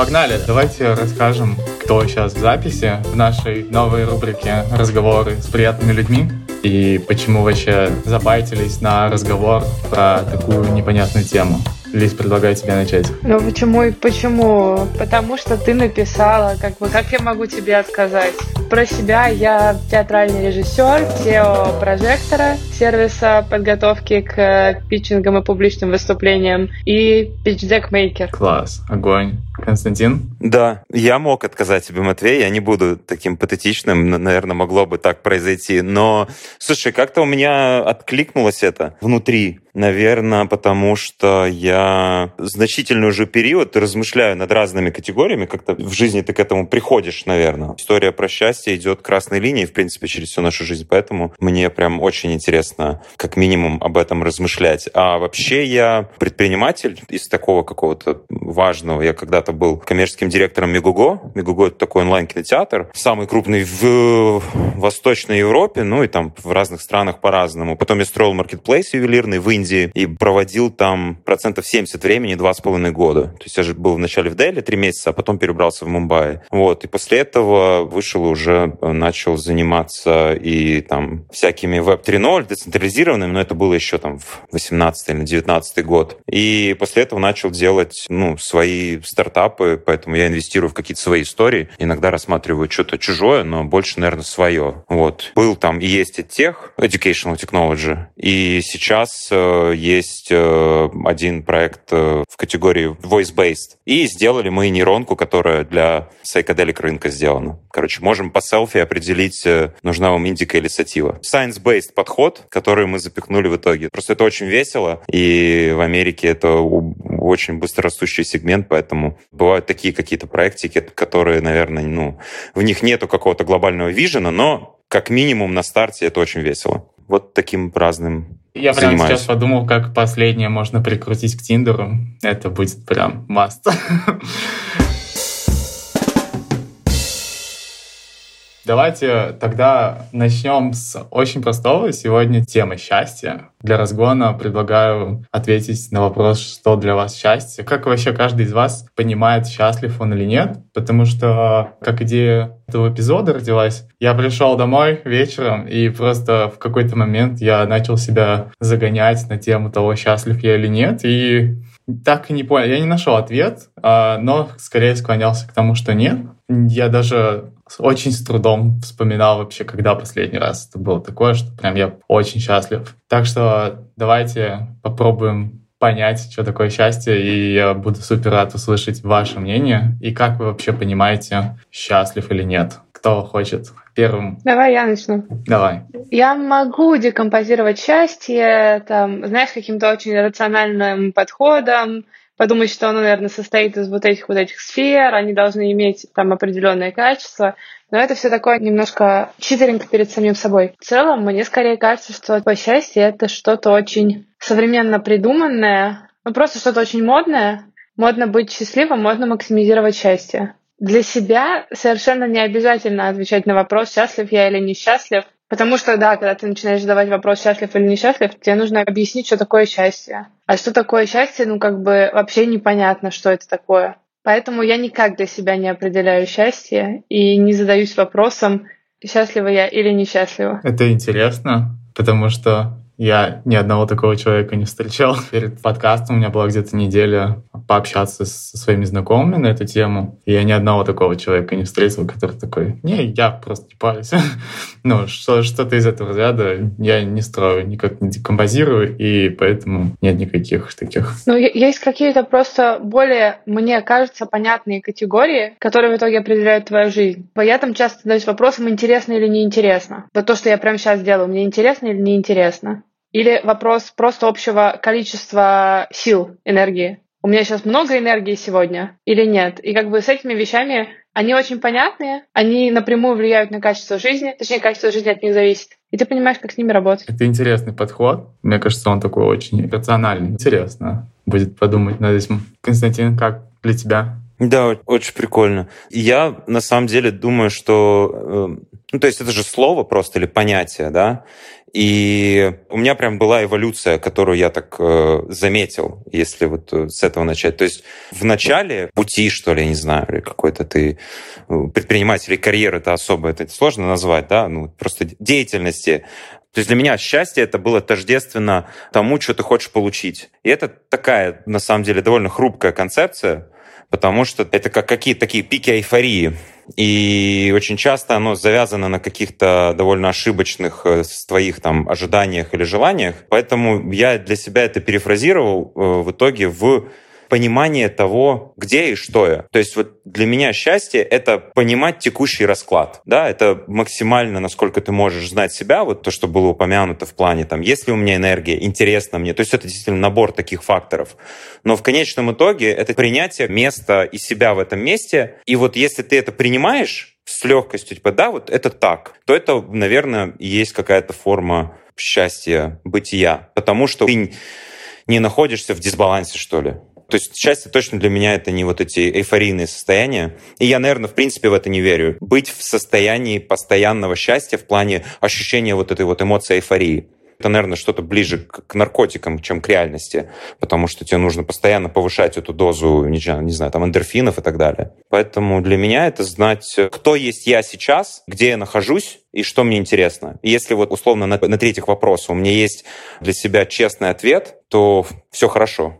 Погнали! Давайте расскажем, кто сейчас в записи в нашей новой рубрике «Разговоры с приятными людьми» и почему вообще забайтились на разговор про такую непонятную тему. Лиз, предлагаю тебе начать. Ну почему и почему? Потому что ты написала, как бы, как я могу тебе отказать? Про себя я театральный режиссер, SEO прожектора, сервиса подготовки к питчингам и публичным выступлениям. И питчдек-мейкер. Класс, огонь. Константин? Да, я мог отказать тебе, Матвей, я не буду таким патетичным, наверное, могло бы так произойти, но, слушай, как-то у меня откликнулось это внутри, наверное, потому что я значительный уже период размышляю над разными категориями, как-то в жизни ты к этому приходишь, наверное. История про счастье идет красной линией, в принципе, через всю нашу жизнь, поэтому мне прям очень интересно, как минимум, об этом размышлять. А вообще я предприниматель из такого какого-то важного. Я когда-то был коммерческим директором Мегуго. Мегуго — это такой онлайн-кинотеатр, самый крупный в Восточной Европе, ну и там в разных странах по-разному. Потом я строил маркетплейс ювелирный в Индии и проводил там процентов 70 времени два с половиной года. То есть я же был вначале в Дели три месяца, а потом перебрался в Мумбаи. Вот. И после этого вышел уже начал заниматься и там всякими веб 3.0, децентрализированными, но это было еще там в 18 или 19 год. И после этого начал делать, ну, свои стартапы, поэтому я инвестирую в какие-то свои истории. Иногда рассматриваю что-то чужое, но больше, наверное, свое. Вот. Был там и есть и тех, Educational Technology, и сейчас э, есть э, один проект э, в категории voice-based. И сделали мы нейронку, которая для psychedelic рынка сделана. Короче, можем по селфи определить, э, нужна вам индика или сатива. Science-based подход, который мы запихнули в итоге. Просто это очень весело, и в Америке это очень быстрорастущий сегмент, поэтому бывают такие какие-то проектики, которые, наверное, ну, в них нету какого-то глобального вижена, но как минимум на старте это очень весело. Вот таким разным я прямо сейчас подумал, как последнее можно прикрутить к Тиндеру. Это будет прям маст. Давайте тогда начнем с очень простого. Сегодня тема счастья. Для разгона предлагаю ответить на вопрос, что для вас счастье. Как вообще каждый из вас понимает, счастлив он или нет? Потому что, как идея этого эпизода родилась, я пришел домой вечером, и просто в какой-то момент я начал себя загонять на тему того, счастлив я или нет, и так и не понял. Я не нашел ответ, а, но скорее склонялся к тому, что нет. Я даже очень с трудом вспоминал вообще, когда последний раз это было такое, что прям я очень счастлив. Так что давайте попробуем понять, что такое счастье, и я буду супер рад услышать ваше мнение и как вы вообще понимаете, счастлив или нет. Кто хочет первым? Давай я начну. Давай. Я могу декомпозировать счастье, там, знаешь, каким-то очень рациональным подходом, подумать, что оно, наверное, состоит из вот этих вот этих сфер, они должны иметь там определенное качество. Но это все такое немножко читеринг перед самим собой. В целом, мне скорее кажется, что по счастью это что-то очень современно придуманное, ну просто что-то очень модное. Модно быть счастливым, модно максимизировать счастье. Для себя совершенно не обязательно отвечать на вопрос, счастлив я или несчастлив. Потому что, да, когда ты начинаешь задавать вопрос, счастлив или несчастлив, тебе нужно объяснить, что такое счастье. А что такое счастье, ну, как бы вообще непонятно, что это такое. Поэтому я никак для себя не определяю счастье и не задаюсь вопросом, счастлива я или несчастлива. Это интересно, потому что я ни одного такого человека не встречал. Перед подкастом у меня была где-то неделя пообщаться со своими знакомыми на эту тему. И я ни одного такого человека не встретил, который такой, не, я просто не парюсь. ну, что, что-то из этого разряда я не строю, никак не декомпозирую, и поэтому нет никаких таких. Ну, есть какие-то просто более, мне кажется, понятные категории, которые в итоге определяют твою жизнь. Я там часто задаюсь вопросом, интересно или неинтересно. Вот то, что я прямо сейчас делаю, мне интересно или неинтересно. Или вопрос просто общего количества сил, энергии. У меня сейчас много энергии сегодня или нет? И как бы с этими вещами они очень понятные, они напрямую влияют на качество жизни, точнее, качество жизни от них зависит. И ты понимаешь, как с ними работать. Это интересный подход. Мне кажется, он такой очень рациональный. Интересно будет подумать над этим. Константин, как для тебя? Да, очень прикольно. Я на самом деле думаю, что... Э, ну, то есть это же слово просто или понятие, да? И у меня прям была эволюция, которую я так э, заметил, если вот э, с этого начать. То есть в начале пути, что ли, я не знаю, или какой-то ты э, предприниматель, карьеры это особо, это сложно назвать, да, ну просто деятельности. То есть для меня счастье это было тождественно тому, что ты хочешь получить. И это такая, на самом деле, довольно хрупкая концепция, потому что это как какие-то такие пики эйфории. И очень часто оно завязано на каких-то довольно ошибочных э, твоих там ожиданиях или желаниях. Поэтому я для себя это перефразировал э, в итоге в понимание того, где и что я. То есть вот для меня счастье — это понимать текущий расклад. Да, это максимально, насколько ты можешь знать себя, вот то, что было упомянуто в плане, там, есть ли у меня энергия, интересно мне. То есть это действительно набор таких факторов. Но в конечном итоге это принятие места и себя в этом месте. И вот если ты это принимаешь, с легкостью, типа, да, вот это так, то это, наверное, есть какая-то форма счастья, бытия. Потому что ты не находишься в дисбалансе, что ли. То есть счастье точно для меня это не вот эти эйфорийные состояния. И я, наверное, в принципе в это не верю. Быть в состоянии постоянного счастья в плане ощущения вот этой вот эмоции эйфории. Это, наверное, что-то ближе к наркотикам, чем к реальности, потому что тебе нужно постоянно повышать эту дозу, не не знаю там эндорфинов и так далее. Поэтому для меня это знать, кто есть я сейчас, где я нахожусь, и что мне интересно. Если вот условно на, на третьих вопросах у меня есть для себя честный ответ, то все хорошо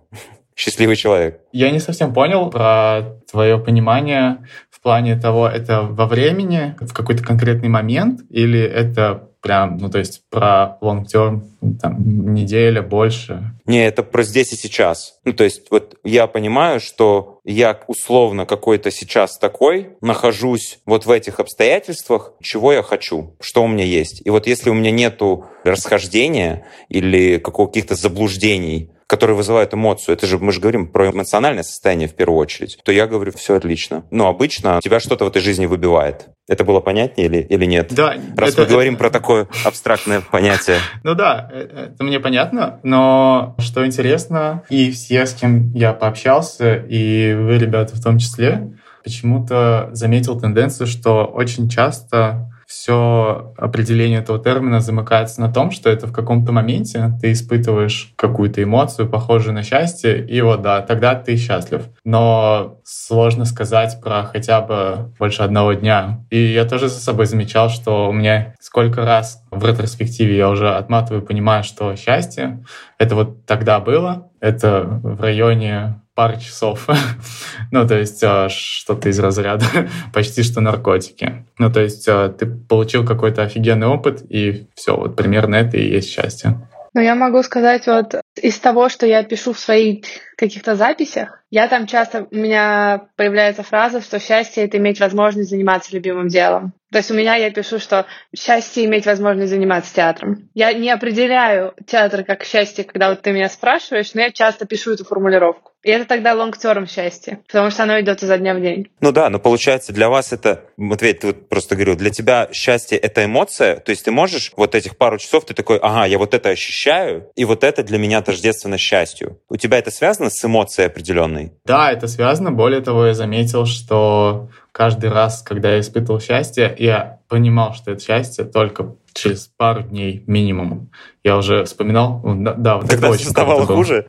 счастливый человек. Я не совсем понял про твое понимание в плане того, это во времени, в какой-то конкретный момент, или это прям, ну, то есть про long term, там, неделя, больше? Не, это про здесь и сейчас. Ну, то есть вот я понимаю, что я условно какой-то сейчас такой, нахожусь вот в этих обстоятельствах, чего я хочу, что у меня есть. И вот если у меня нету расхождения или каких-то заблуждений, которые вызывают эмоцию, это же мы же говорим про эмоциональное состояние в первую очередь, то я говорю, все отлично. Но обычно тебя что-то в этой жизни выбивает. Это было понятнее или, или нет? Да. Раз это, мы говорим это... про такое абстрактное понятие. Ну да, э, это мне понятно, но что интересно, и все, с кем я пообщался, и вы, ребята, в том числе, почему-то заметил тенденцию, что очень часто все определение этого термина замыкается на том, что это в каком-то моменте ты испытываешь какую-то эмоцию, похожую на счастье, и вот да, тогда ты счастлив. Но сложно сказать про хотя бы больше одного дня. И я тоже за собой замечал, что у меня сколько раз в ретроспективе я уже отматываю, понимаю, что счастье — это вот тогда было, это в районе пары часов. ну, то есть а, что-то из разряда почти что наркотики. Ну, то есть а, ты получил какой-то офигенный опыт, и все, вот примерно это и есть счастье. Ну, я могу сказать, вот из того, что я пишу в своих каких-то записях, я там часто, у меня появляется фраза, что счастье — это иметь возможность заниматься любимым делом. То есть у меня я пишу, что счастье иметь возможность заниматься театром. Я не определяю театр как счастье, когда вот ты меня спрашиваешь, но я часто пишу эту формулировку. И это тогда long-term счастье, потому что оно идет изо дня в день. Ну да, но получается для вас это, Матвей, ты вот просто говорил, для тебя счастье — это эмоция, то есть ты можешь вот этих пару часов, ты такой, ага, я вот это ощущаю, и вот это для меня тождественно счастью. У тебя это связано с эмоцией определенной? Да, это связано. Более того, я заметил, что каждый раз, когда я испытывал счастье, я понимал, что это счастье только через пару дней минимум. Я уже вспоминал, да, вот Когда очень ставало хуже?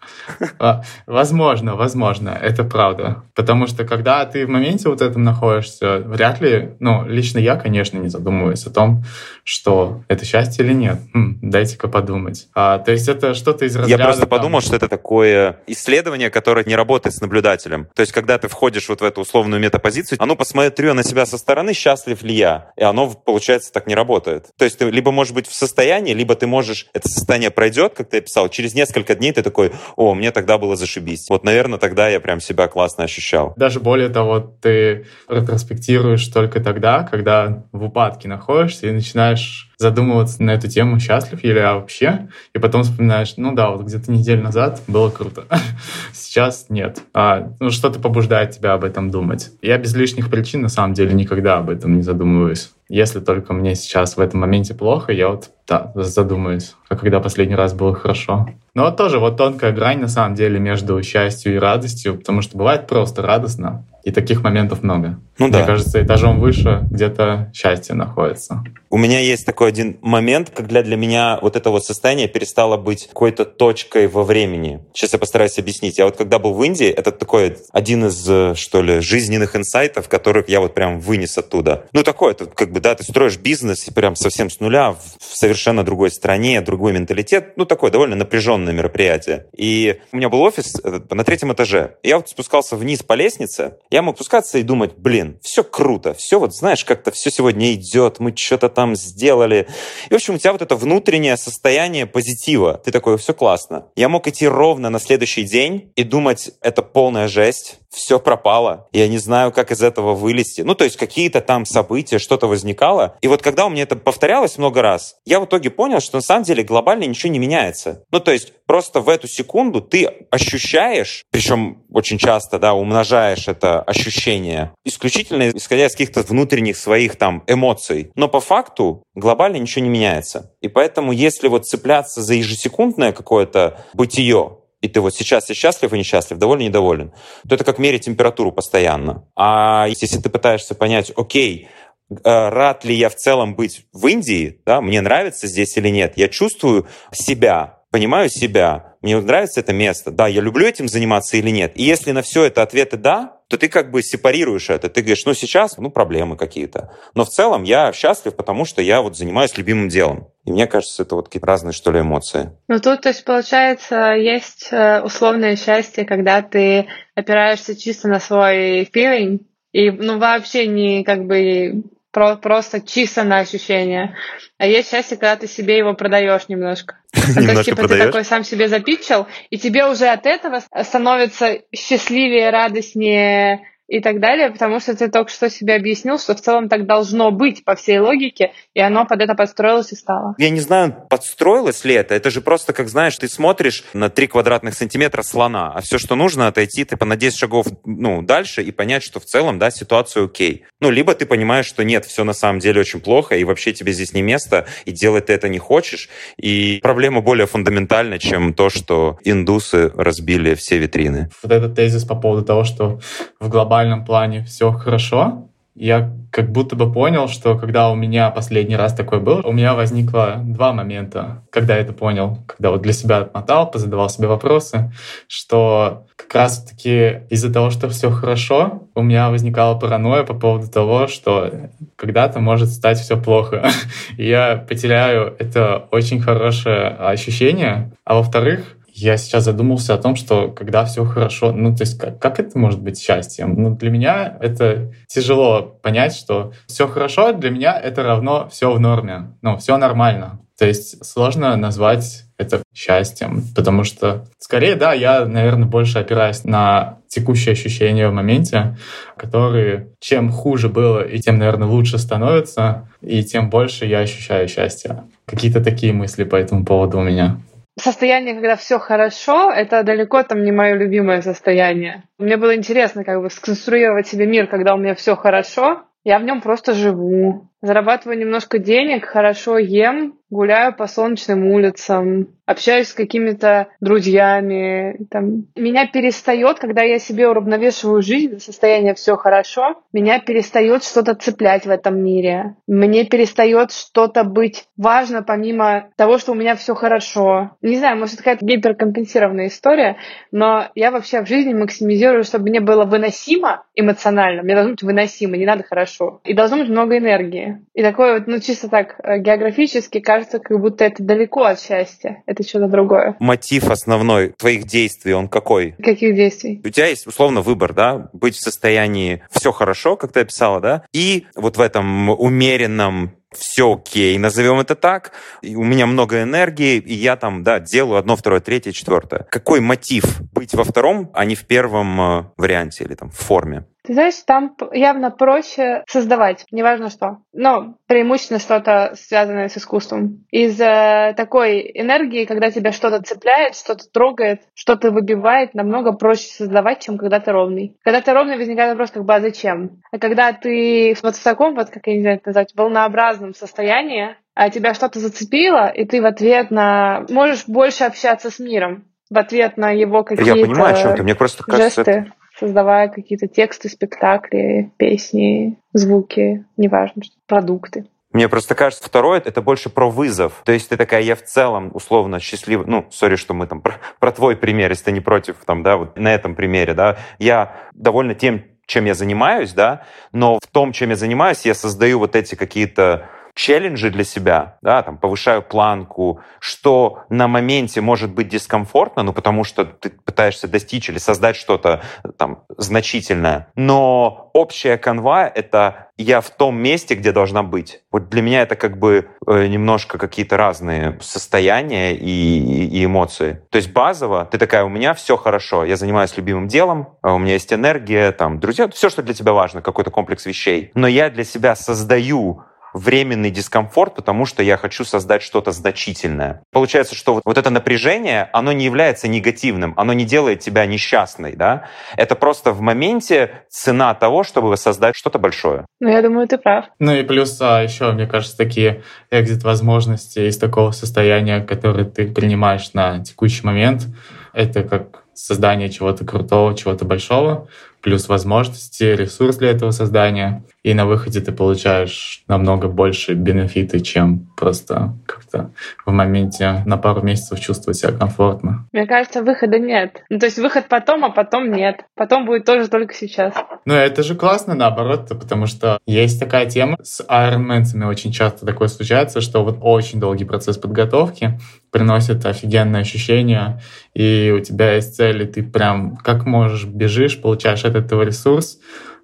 А, возможно, возможно, это правда. Потому что когда ты в моменте вот этом находишься, вряд ли, ну, лично я, конечно, не задумываюсь о том, что это счастье или нет. Хм, дайте-ка подумать. А, то есть это что-то из разряда... Я просто там... подумал, что это такое исследование, которое не работает с наблюдателем. То есть когда ты входишь вот в эту условную метапозицию, оно посмотрю на себя со стороны, счастлив ли я. И оно, получается, так не работает. То есть ты либо можешь быть в состоянии, либо ты можешь это состояние пройдет, как ты писал, через несколько дней ты такой, о, мне тогда было зашибись. Вот, наверное, тогда я прям себя классно ощущал. Даже более того, ты ретроспектируешь только тогда, когда в упадке находишься и начинаешь задумываться на эту тему, счастлив ли я вообще, и потом вспоминаешь, ну да, вот где-то неделю назад было круто, сейчас нет. А, ну, что-то побуждает тебя об этом думать. Я без лишних причин, на самом деле, никогда об этом не задумываюсь. Если только мне сейчас в этом моменте плохо, я вот, да, задумаюсь, а когда последний раз было хорошо. Но тоже вот тонкая грань на самом деле между счастью и радостью, потому что бывает просто радостно, и таких моментов много. Ну Мне да. кажется, этажом выше где-то счастье находится. У меня есть такой один момент, когда для меня вот это вот состояние перестало быть какой-то точкой во времени. Сейчас я постараюсь объяснить. Я вот когда был в Индии, это такой один из, э, что ли, жизненных инсайтов, которых я вот прям вынес оттуда. Ну, такое, это как бы, да, ты строишь бизнес и прям совсем с нуля в в совершенно другой стране, другой менталитет. Ну, такое довольно напряженное мероприятие. И у меня был офис э, на третьем этаже. Я вот спускался вниз по лестнице, я мог спускаться и думать, блин, все круто, все вот, знаешь, как-то все сегодня идет, мы что-то там сделали. И, в общем, у тебя вот это внутреннее состояние позитива. Ты такой, все классно. Я мог идти ровно на следующий день и думать, это полная жесть, все пропало, я не знаю, как из этого вылезти. Ну, то есть какие-то там события, что-то возникало. И вот когда у меня это повторялось много раз, я в итоге понял, что на самом деле глобально ничего не меняется. Ну, то есть просто в эту секунду ты ощущаешь, причем очень часто, да, умножаешь это ощущение, исключительно исходя из каких-то внутренних своих там эмоций. Но по факту глобально ничего не меняется. И поэтому, если вот цепляться за ежесекундное какое-то бытие, и ты вот сейчас и счастлив, и несчастлив, доволен, недоволен, то это как мерить температуру постоянно. А если ты пытаешься понять, окей, э, рад ли я в целом быть в Индии, да, мне нравится здесь или нет, я чувствую себя, понимаю себя, мне нравится это место, да, я люблю этим заниматься или нет. И если на все это ответы «да», то ты как бы сепарируешь это. Ты говоришь, ну сейчас, ну проблемы какие-то. Но в целом я счастлив, потому что я вот занимаюсь любимым делом. И мне кажется, это вот какие-то разные, что ли, эмоции. Ну тут, то есть, получается, есть э, условное счастье, когда ты опираешься чисто на свой feeling, и ну вообще не как бы про- просто чисто на ощущения. А есть счастье, когда ты себе его продаешь немножко. Ну, то есть, типа, ты продаешь? такой сам себе запитчил, и тебе уже от этого становится счастливее, радостнее и так далее, потому что ты только что себе объяснил, что в целом так должно быть по всей логике, и оно под это подстроилось и стало. Я не знаю, подстроилось ли это. Это же просто, как знаешь, ты смотришь на 3 квадратных сантиметра слона, а все, что нужно, отойти ты на 10 шагов ну, дальше и понять, что в целом, да, ситуация окей. Ну, либо ты понимаешь, что нет, все на самом деле очень плохо, и вообще тебе здесь не место, и делать ты это не хочешь. И проблема более фундаментальна, чем то, что индусы разбили все витрины. Вот этот тезис по поводу того, что в глобальном плане все хорошо, я как будто бы понял, что когда у меня последний раз такое было, у меня возникло два момента, когда я это понял, когда вот для себя отмотал, позадавал себе вопросы, что как раз таки из-за того, что все хорошо, у меня возникала паранойя по поводу того, что когда-то может стать все плохо. Я потеряю это очень хорошее ощущение. А во-вторых, я сейчас задумался о том, что когда все хорошо, ну то есть как, как это может быть счастьем? Ну для меня это тяжело понять, что все хорошо для меня это равно все в норме, ну все нормально. То есть сложно назвать это счастьем, потому что скорее, да, я, наверное, больше опираюсь на текущие ощущения в моменте, которые чем хуже было и тем, наверное, лучше становится, и тем больше я ощущаю счастье. Какие-то такие мысли по этому поводу у меня состояние, когда все хорошо, это далеко там не мое любимое состояние. Мне было интересно как бы сконструировать себе мир, когда у меня все хорошо. Я в нем просто живу, зарабатываю немножко денег, хорошо ем, гуляю по солнечным улицам, общаюсь с какими-то друзьями. Там. Меня перестает, когда я себе уравновешиваю жизнь, состояние все хорошо, меня перестает что-то цеплять в этом мире. Мне перестает что-то быть важно, помимо того, что у меня все хорошо. Не знаю, может, это какая-то гиперкомпенсированная история, но я вообще в жизни максимизирую, чтобы мне было выносимо эмоционально. Мне должно быть выносимо, не надо хорошо. И должно быть много энергии. И такое вот, ну, чисто так, географически кажется, как будто это далеко от счастья. Это что-то другое. Мотив основной твоих действий, он какой? Каких действий? У тебя есть, условно, выбор, да? Быть в состоянии все хорошо, как ты описала, да? И вот в этом умеренном все окей, назовем это так. И у меня много энергии, и я там, да, делаю одно, второе, третье, четвертое. Какой мотив быть во втором, а не в первом э, варианте или там в форме? Ты знаешь, там явно проще создавать, неважно что. Но преимущественно что-то связанное с искусством. Из э, такой энергии, когда тебя что-то цепляет, что-то трогает, что-то выбивает, намного проще создавать, чем когда ты ровный. Когда ты ровный, возникает вопрос, как бы, а зачем? А когда ты вот в таком, вот, как я не знаю это назвать, волнообразном состоянии, а тебя что-то зацепило, и ты в ответ на... Можешь больше общаться с миром в ответ на его какие-то Я понимаю, о чем ты. Мне просто кажется, жесты, это... создавая какие-то тексты, спектакли, песни, звуки, неважно, что, продукты. Мне просто кажется, второе это больше про вызов. То есть ты такая, я в целом условно счастлив. Ну, сори, что мы там про, про твой пример, если ты не против, там, да, вот на этом примере, да. Я довольно тем, чем я занимаюсь, да, но в том, чем я занимаюсь, я создаю вот эти какие-то челленджи для себя, да, там, повышаю планку, что на моменте может быть дискомфортно, ну, потому что ты пытаешься достичь или создать что-то там значительное. Но общая канва — это я в том месте, где должна быть. Вот для меня это как бы э, немножко какие-то разные состояния и, и эмоции. То есть базово ты такая, у меня все хорошо, я занимаюсь любимым делом, а у меня есть энергия, там, друзья, все, что для тебя важно, какой-то комплекс вещей. Но я для себя создаю временный дискомфорт, потому что я хочу создать что-то значительное. Получается, что вот это напряжение, оно не является негативным, оно не делает тебя несчастной, да? Это просто в моменте цена того, чтобы создать что-то большое. Ну, я думаю, ты прав. Ну и плюс а, еще, мне кажется, такие экзит-возможности из такого состояния, которое ты принимаешь на текущий момент, это как создание чего-то крутого, чего-то большого, плюс возможности, ресурс для этого создания. И на выходе ты получаешь намного больше бенефиты, чем просто как-то в моменте на пару месяцев чувствовать себя комфортно. Мне кажется, выхода нет. Ну, то есть выход потом, а потом нет. Потом будет тоже только сейчас. Ну, это же классно, наоборот, потому что есть такая тема. С айронменцами очень часто такое случается, что вот очень долгий процесс подготовки приносит офигенное ощущение, и у тебя есть цель, и ты прям как можешь бежишь, получаешь от этого ресурс,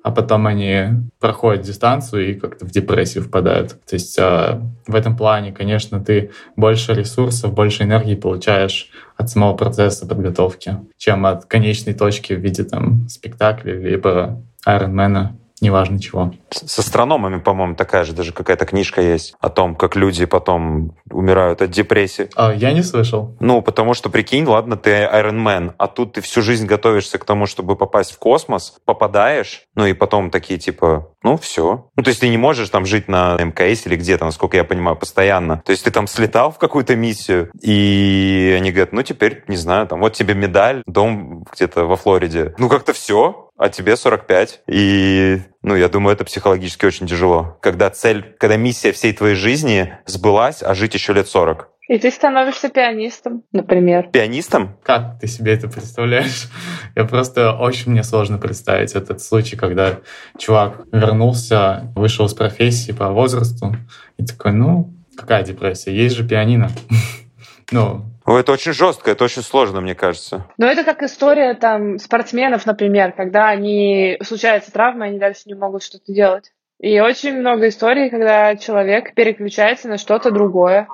а потом они проходят дистанцию и как-то в депрессию впадают. То есть э, в этом плане, конечно, ты больше ресурсов, больше энергии получаешь от самого процесса подготовки, чем от конечной точки в виде там спектакля либо Айронмена неважно чего. С астрономами, по-моему, такая же даже какая-то книжка есть о том, как люди потом умирают от депрессии. А, я не слышал. Ну, потому что, прикинь, ладно, ты Iron Man, а тут ты всю жизнь готовишься к тому, чтобы попасть в космос, попадаешь, ну и потом такие типа, ну все. Ну, то есть ты не можешь там жить на МКС или где-то, насколько я понимаю, постоянно. То есть ты там слетал в какую-то миссию, и они говорят, ну теперь, не знаю, там вот тебе медаль, дом где-то во Флориде. Ну как-то все, а тебе 45. И, ну, я думаю, это психологически очень тяжело. Когда цель, когда миссия всей твоей жизни сбылась, а жить еще лет 40. И ты становишься пианистом, например. Пианистом? Как ты себе это представляешь? Я просто очень мне сложно представить этот случай, когда чувак вернулся, вышел с профессии по возрасту и такой, ну, какая депрессия? Есть же пианино. Ну, это очень жестко, это очень сложно, мне кажется. Но это как история там спортсменов, например, когда они случается травма, они дальше не могут что-то делать. И очень много историй, когда человек переключается на что-то другое.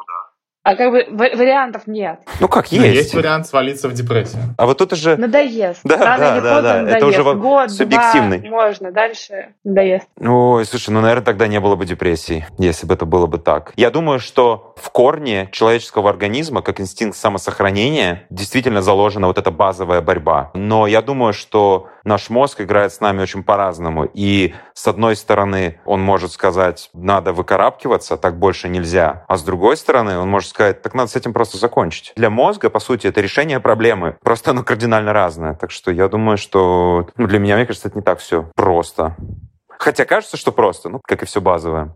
А как бы вариантов нет. Ну как есть? Ну, есть вариант свалиться в депрессию. А вот тут уже... Надоест. Да, Рано да, да, да. Надоест. Это уже Год, субъективный. Два, можно, дальше надоест. Ой, слушай, ну, наверное, тогда не было бы депрессии, если бы это было бы так. Я думаю, что в корне человеческого организма, как инстинкт самосохранения, действительно заложена вот эта базовая борьба. Но я думаю, что наш мозг играет с нами очень по-разному. И с одной стороны, он может сказать, надо выкарабкиваться, так больше нельзя. А с другой стороны, он может сказать, так надо с этим просто закончить. Для мозга, по сути, это решение проблемы. Просто оно кардинально разное. Так что я думаю, что ну, для меня, мне кажется, это не так все просто. Хотя кажется, что просто, ну, как и все базовое.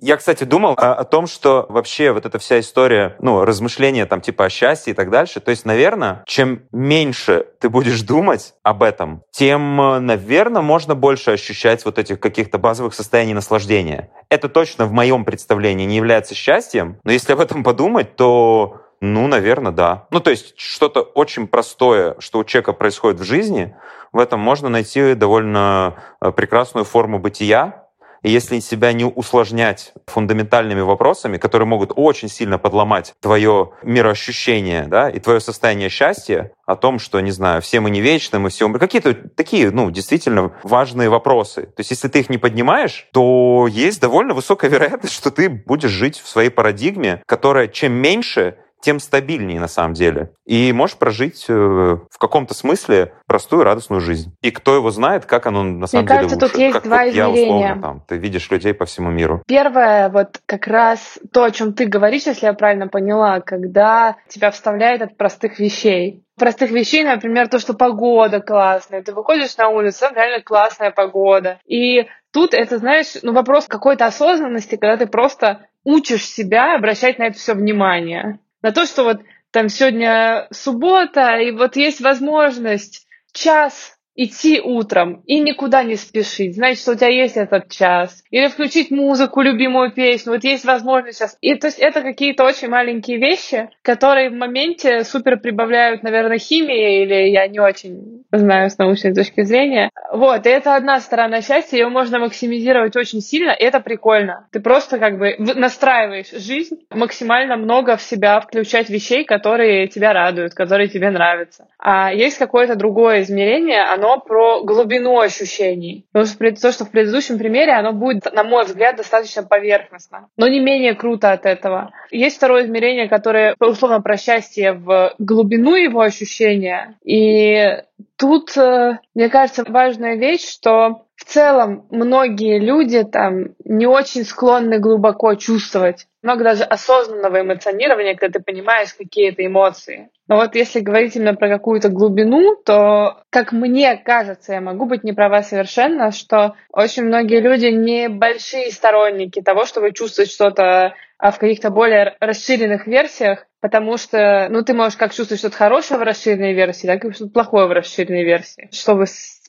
Я, кстати, думал о, о том, что вообще вот эта вся история, ну, размышления там типа о счастье и так дальше, то есть, наверное, чем меньше ты будешь думать об этом, тем, наверное, можно больше ощущать вот этих каких-то базовых состояний наслаждения. Это точно в моем представлении не является счастьем, но если об этом подумать, то ну, наверное, да. Ну, то есть что-то очень простое, что у человека происходит в жизни, в этом можно найти довольно э, прекрасную форму бытия, и если себя не усложнять фундаментальными вопросами, которые могут очень сильно подломать твое мироощущение да, и твое состояние счастья, о том, что, не знаю, все мы не вечны, мы все умрем. Какие-то такие, ну, действительно важные вопросы. То есть, если ты их не поднимаешь, то есть довольно высокая вероятность, что ты будешь жить в своей парадигме, которая чем меньше, тем стабильнее на самом деле. И можешь прожить э, в каком-то смысле простую радостную жизнь. И кто его знает, как оно на самом Мне деле кажется, лучше. тут есть как два вот я, измерения. условно, там, ты видишь людей по всему миру. Первое, вот как раз то, о чем ты говоришь, если я правильно поняла, когда тебя вставляет от простых вещей. Простых вещей, например, то, что погода классная, ты выходишь на улицу, там реально классная погода. И тут это, знаешь, ну, вопрос какой-то осознанности, когда ты просто учишь себя обращать на это все внимание. На то, что вот там сегодня суббота, и вот есть возможность час идти утром и никуда не спешить, значит, что у тебя есть этот час. Или включить музыку, любимую песню. Вот есть возможность сейчас. И то есть это какие-то очень маленькие вещи, которые в моменте супер прибавляют, наверное, химии, или я не очень знаю с научной точки зрения. Вот, и это одна сторона счастья, ее можно максимизировать очень сильно, и это прикольно. Ты просто как бы настраиваешь жизнь, максимально много в себя включать вещей, которые тебя радуют, которые тебе нравятся. А есть какое-то другое измерение, оно про глубину ощущений. Потому что то, что в предыдущем примере, оно будет, на мой взгляд, достаточно поверхностно, но не менее круто от этого. Есть второе измерение, которое условно про счастье в глубину его ощущения. И тут, э, мне кажется, важная вещь, что в целом многие люди там не очень склонны глубоко чувствовать. Много даже осознанного эмоционирования, когда ты понимаешь, какие это эмоции. Но вот если говорить именно про какую-то глубину, то, как мне кажется, я могу быть не права совершенно, что очень многие люди не большие сторонники того, чтобы чувствовать что-то а в каких-то более расширенных версиях, потому что, ну, ты можешь как чувствовать что-то хорошее в расширенной версии, так и что-то плохое в расширенной версии. Чтобы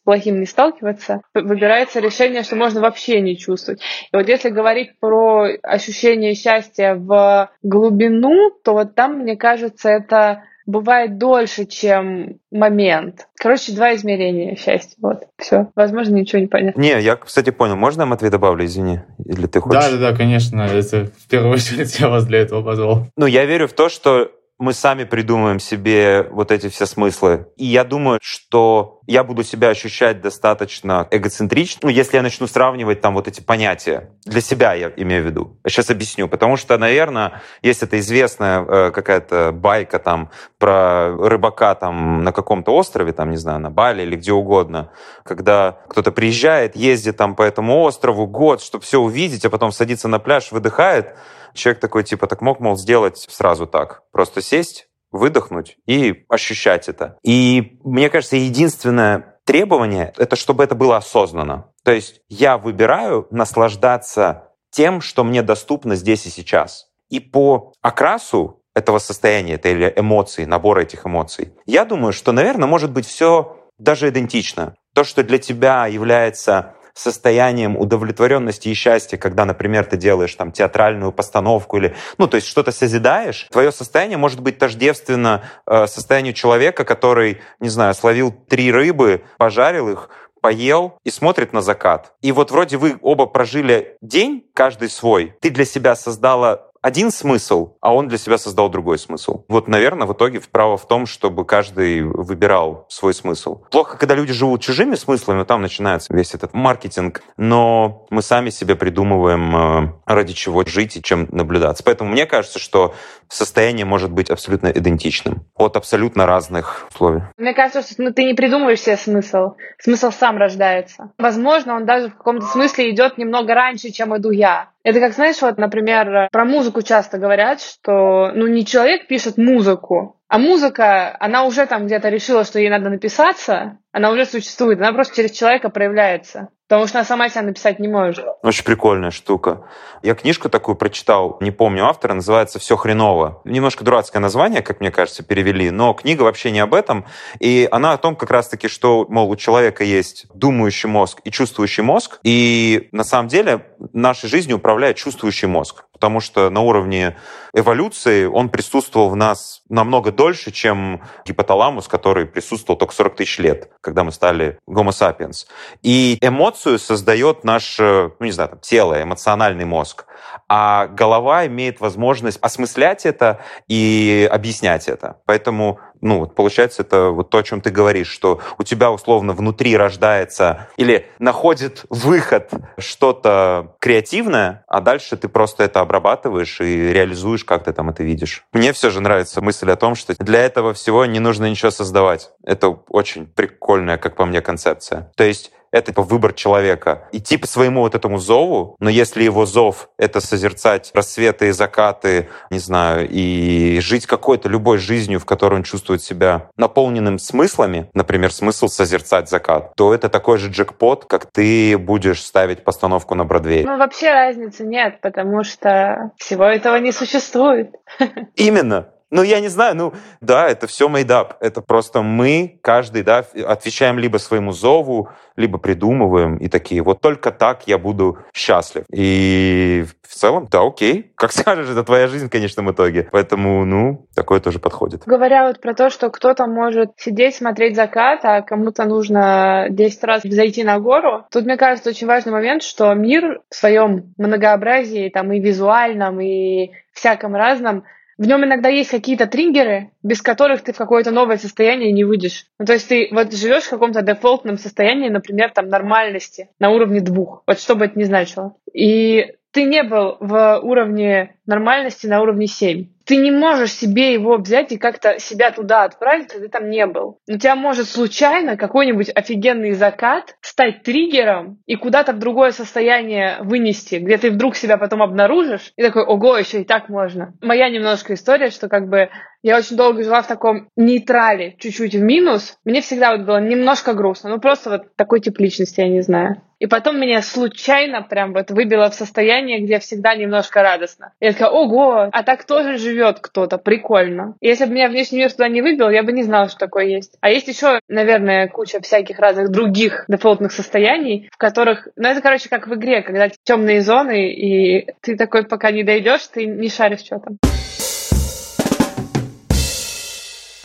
плохим не сталкиваться, выбирается решение, что можно вообще не чувствовать. И вот если говорить про ощущение счастья в глубину, то вот там, мне кажется, это бывает дольше, чем момент. Короче, два измерения счастья. Вот, все. Возможно, ничего не понятно. Не, я, кстати, понял. Можно я Матвей добавлю, извини? Или ты хочешь? Да, да, да, конечно. Это в первую очередь я вас для этого позвал. Ну, я верю в то, что мы сами придумываем себе вот эти все смыслы. И я думаю, что я буду себя ощущать достаточно эгоцентрично, ну, если я начну сравнивать там вот эти понятия. Для себя я имею в виду. Сейчас объясню. Потому что, наверное, есть эта известная э, какая-то байка там про рыбака там на каком-то острове, там, не знаю, на Бали или где угодно, когда кто-то приезжает, ездит там по этому острову год, чтобы все увидеть, а потом садится на пляж, выдыхает, человек такой, типа, так мог, мол, сделать сразу так. Просто сесть, выдохнуть и ощущать это. И мне кажется, единственное требование — это чтобы это было осознанно. То есть я выбираю наслаждаться тем, что мне доступно здесь и сейчас. И по окрасу этого состояния, этой эмоции, набора этих эмоций, я думаю, что, наверное, может быть все даже идентично. То, что для тебя является состоянием удовлетворенности и счастья, когда, например, ты делаешь там театральную постановку или, ну, то есть что-то созидаешь, твое состояние может быть тождественно э, состоянию человека, который, не знаю, словил три рыбы, пожарил их, поел и смотрит на закат. И вот вроде вы оба прожили день, каждый свой. Ты для себя создала один смысл, а он для себя создал другой смысл. Вот, наверное, в итоге право в том, чтобы каждый выбирал свой смысл. Плохо, когда люди живут чужими смыслами, там начинается весь этот маркетинг, но мы сами себе придумываем, э, ради чего жить и чем наблюдаться. Поэтому мне кажется, что состояние может быть абсолютно идентичным от абсолютно разных условий. Мне кажется, что ну, ты не придумываешь себе смысл. Смысл сам рождается. Возможно, он даже в каком-то смысле идет немного раньше, чем иду я. Это как, знаешь, вот, например, про музыку часто говорят, что ну не человек пишет музыку, а музыка, она уже там где-то решила, что ей надо написаться, она уже существует, она просто через человека проявляется. Потому что она сама себя написать не может. Очень прикольная штука. Я книжку такую прочитал, не помню автора, называется «Все хреново». Немножко дурацкое название, как мне кажется, перевели, но книга вообще не об этом. И она о том как раз-таки, что, мол, у человека есть думающий мозг и чувствующий мозг. И на самом деле нашей жизнью управляет чувствующий мозг. Потому что на уровне эволюции он присутствовал в нас намного дольше, чем гипоталамус, который присутствовал только 40 тысяч лет, когда мы стали Homo sapiens. И эмоцию создает наше, ну не знаю, там, тело, эмоциональный мозг. А голова имеет возможность осмыслять это и объяснять это. Поэтому Ну, вот получается, это вот то, о чем ты говоришь, что у тебя условно внутри рождается или находит выход что-то креативное, а дальше ты просто это обрабатываешь и реализуешь, как ты там это видишь. Мне все же нравится мысль о том, что для этого всего не нужно ничего создавать. Это очень прикольная, как по мне, концепция. То есть это типа выбор человека. Идти по своему вот этому зову, но если его зов — это созерцать рассветы и закаты, не знаю, и жить какой-то любой жизнью, в которой он чувствует себя наполненным смыслами, например, смысл созерцать закат, то это такой же джекпот, как ты будешь ставить постановку на Бродвее. Ну, вообще разницы нет, потому что всего этого не существует. Именно. Ну, я не знаю, ну, да, это все мейдап. Это просто мы, каждый, да, отвечаем либо своему зову, либо придумываем и такие, вот только так я буду счастлив. И в целом, да, окей. Как скажешь, это твоя жизнь в конечном итоге. Поэтому, ну, такое тоже подходит. Говоря вот про то, что кто-то может сидеть, смотреть закат, а кому-то нужно 10 раз зайти на гору, тут, мне кажется, очень важный момент, что мир в своем многообразии, там, и визуальном, и всяком разном, в нем иногда есть какие-то триггеры, без которых ты в какое-то новое состояние не выйдешь. Ну, то есть ты вот живешь в каком-то дефолтном состоянии, например, там нормальности на уровне двух, вот что бы это ни значило. И ты не был в уровне нормальности на уровне 7 ты не можешь себе его взять и как-то себя туда отправить, если ты там не был. У тебя может случайно какой-нибудь офигенный закат стать триггером и куда-то в другое состояние вынести, где ты вдруг себя потом обнаружишь и такой, ого, еще и так можно. Моя немножко история, что как бы я очень долго жила в таком нейтрале, чуть-чуть в минус. Мне всегда вот было немножко грустно. Ну, просто вот такой тип личности, я не знаю. И потом меня случайно прям вот выбило в состояние, где всегда немножко радостно. Я такая, ого, а так тоже живет кто-то, прикольно. Если бы меня внешний мир туда не выбил, я бы не знала, что такое есть. А есть еще, наверное, куча всяких разных других дефолтных состояний, в которых, ну это, короче, как в игре, когда темные зоны, и ты такой, пока не дойдешь, ты не шаришь, что там.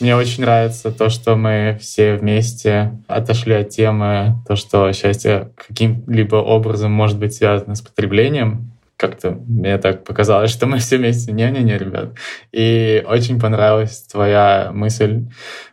Мне очень нравится то, что мы все вместе отошли от темы, то, что счастье каким-либо образом может быть связано с потреблением. Как-то мне так показалось, что мы все вместе. Не-не-не, ребят. И очень понравилась твоя мысль,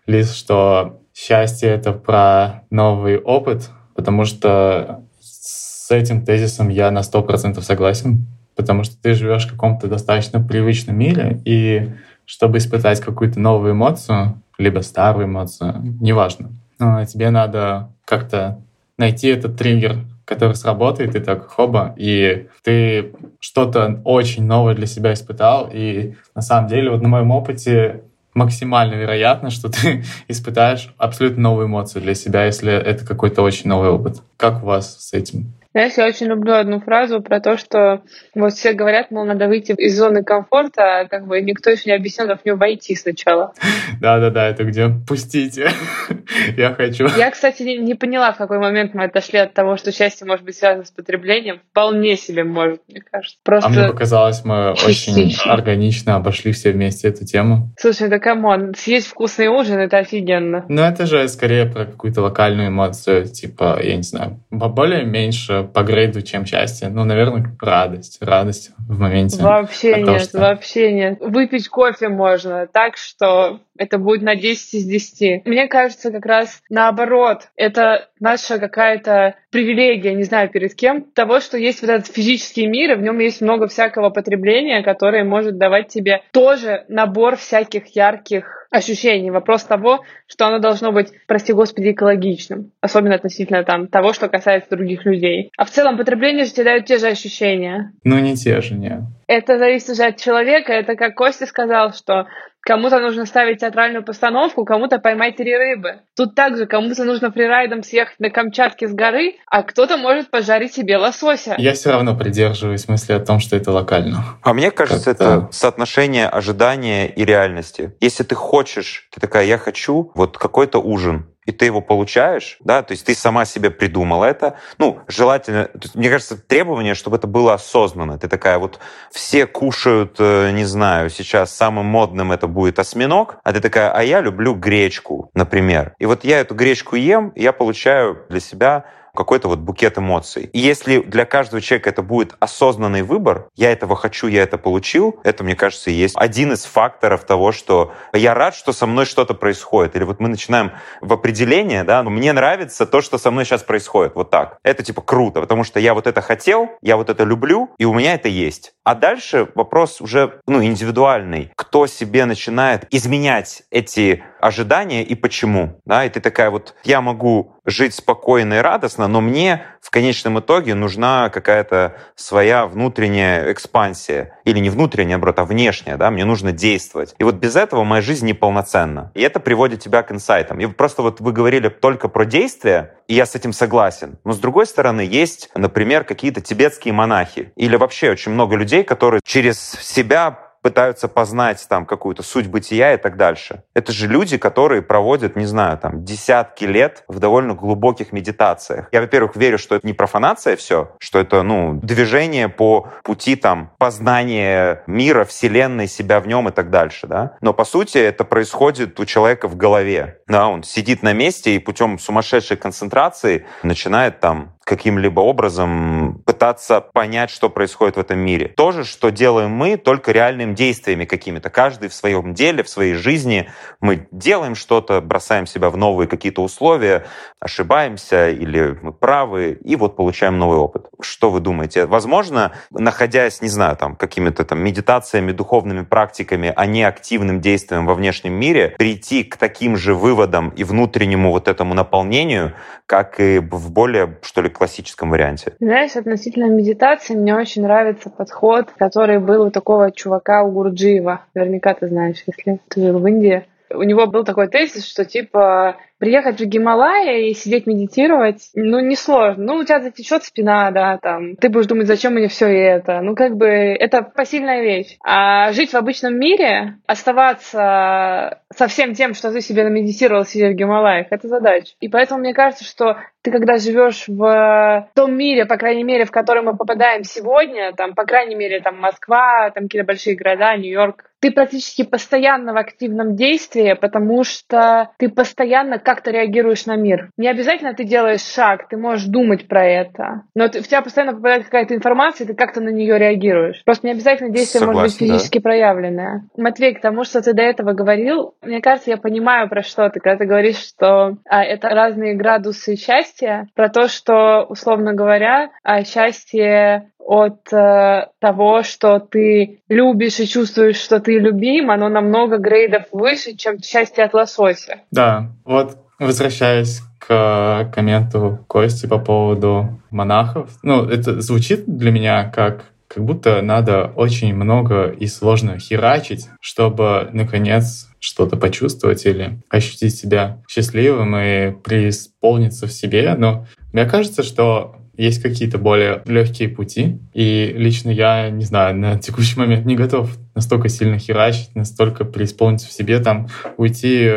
Лиз, что счастье — это про новый опыт, потому что с этим тезисом я на сто процентов согласен, потому что ты живешь в каком-то достаточно привычном мире, и чтобы испытать какую-то новую эмоцию, либо старую эмоцию, неважно. Но тебе надо как-то найти этот триггер, который сработает, и так хоба, и ты что-то очень новое для себя испытал, и на самом деле вот на моем опыте максимально вероятно, что ты испытаешь абсолютно новую эмоцию для себя, если это какой-то очень новый опыт. Как у вас с этим? Знаешь, я очень люблю одну фразу про то, что вот все говорят, мол, надо выйти из зоны комфорта, а как бы никто еще не объяснил, как в нее войти сначала. Да-да-да, это где? Пустите, я хочу. Я, кстати, не, не поняла, в какой момент мы отошли от того, что счастье может быть связано с потреблением. Вполне себе может, мне кажется. Просто... А мне показалось, мы очень органично обошли все вместе эту тему. Слушай, да come on, съесть вкусный ужин — это офигенно. Ну, это же скорее про какую-то локальную эмоцию, типа, я не знаю, более меньше по грейду, чем счастье. Ну, наверное, радость. Радость в моменте. Вообще того, нет, что... вообще нет. Выпить кофе можно так, что это будет на 10 из 10. Мне кажется, как раз наоборот, это наша какая-то привилегия, не знаю перед кем, того, что есть вот этот физический мир, и в нем есть много всякого потребления, которое может давать тебе тоже набор всяких ярких ощущений. Вопрос того, что оно должно быть, прости господи, экологичным. Особенно относительно там того, что касается других людей. А в целом потребление же тебе дает те же ощущения. Ну, не те же, нет. Это зависит уже от человека. Это как Костя сказал, что Кому-то нужно ставить театральную постановку, кому-то поймать три рыбы. Тут также кому-то нужно фрирайдом съехать на Камчатке с горы, а кто-то может пожарить себе лосося. Я все равно придерживаюсь мысли о том, что это локально. А мне кажется, это соотношение ожидания и реальности. Если ты хочешь, ты такая, я хочу вот какой-то ужин, и ты его получаешь, да, то есть ты сама себе придумала это. Ну, желательно, мне кажется, требование, чтобы это было осознанно. Ты такая вот, все кушают, э, не знаю, сейчас самым модным это будет осьминог, а ты такая, а я люблю гречку, например. И вот я эту гречку ем, и я получаю для себя какой-то вот букет эмоций. И если для каждого человека это будет осознанный выбор, я этого хочу, я это получил, это, мне кажется, и есть один из факторов того, что я рад, что со мной что-то происходит. Или вот мы начинаем в определение, да, ну, мне нравится то, что со мной сейчас происходит, вот так. Это типа круто, потому что я вот это хотел, я вот это люблю, и у меня это есть. А дальше вопрос уже ну, индивидуальный. Кто себе начинает изменять эти ожидания и почему? Да? И ты такая вот, я могу жить спокойно и радостно, но мне в конечном итоге нужна какая-то своя внутренняя экспансия. Или не внутренняя, наоборот, а внешняя. Да? Мне нужно действовать. И вот без этого моя жизнь неполноценна. И это приводит тебя к инсайтам. И просто вот вы говорили только про действия, и я с этим согласен. Но с другой стороны, есть, например, какие-то тибетские монахи. Или вообще очень много людей, которые через себя пытаются познать там какую-то суть бытия и так дальше. Это же люди, которые проводят, не знаю, там десятки лет в довольно глубоких медитациях. Я, во-первых, верю, что это не профанация все, что это, ну, движение по пути там познания мира, вселенной, себя в нем и так дальше, да. Но, по сути, это происходит у человека в голове. Да, он сидит на месте и путем сумасшедшей концентрации начинает там каким-либо образом пытаться понять, что происходит в этом мире. То же, что делаем мы, только реальными действиями какими-то. Каждый в своем деле, в своей жизни мы делаем что-то, бросаем себя в новые какие-то условия, ошибаемся или мы правы, и вот получаем новый опыт. Что вы думаете? Возможно, находясь, не знаю, там, какими-то там медитациями, духовными практиками, а не активным действием во внешнем мире, прийти к таким же выводам и внутреннему вот этому наполнению, как и в более, что ли, классическом варианте. Знаешь, относительно медитации мне очень нравится подход, который был у такого чувака у Гурджиева. Наверняка ты знаешь, если ты жил в Индии. У него был такой тезис, что типа приехать в Гималая и сидеть медитировать, ну, несложно. Ну, у тебя затечет спина, да, там. Ты будешь думать, зачем мне все это. Ну, как бы, это посильная вещь. А жить в обычном мире, оставаться со всем тем, что ты себе намедитировал, сидя в Гималаях, это задача. И поэтому мне кажется, что ты когда живешь в том мире, по крайней мере, в который мы попадаем сегодня, там, по крайней мере, там, Москва, там, какие-то большие города, Нью-Йорк, ты практически постоянно в активном действии, потому что ты постоянно как-то реагируешь на мир. Не обязательно ты делаешь шаг, ты можешь думать про это, но ты, в тебя постоянно попадает какая-то информация, и ты как-то на нее реагируешь. Просто не обязательно действие Согласен, может быть физически да. проявленное. Матвей, к тому, что ты до этого говорил, мне кажется, я понимаю, про что ты, когда ты говоришь, что а, это разные градусы счастья, про то, что, условно говоря, а, счастье от э, того, что ты любишь и чувствуешь, что ты любим, оно намного грейдов выше, чем счастье от лосося. Да, вот возвращаясь к комменту Кости по поводу монахов. Ну, это звучит для меня как как будто надо очень много и сложно херачить, чтобы, наконец, что-то почувствовать или ощутить себя счастливым и преисполниться в себе. Но мне кажется, что есть какие-то более легкие пути, и лично я, не знаю, на текущий момент не готов настолько сильно херачить, настолько преисполниться в себе, там, уйти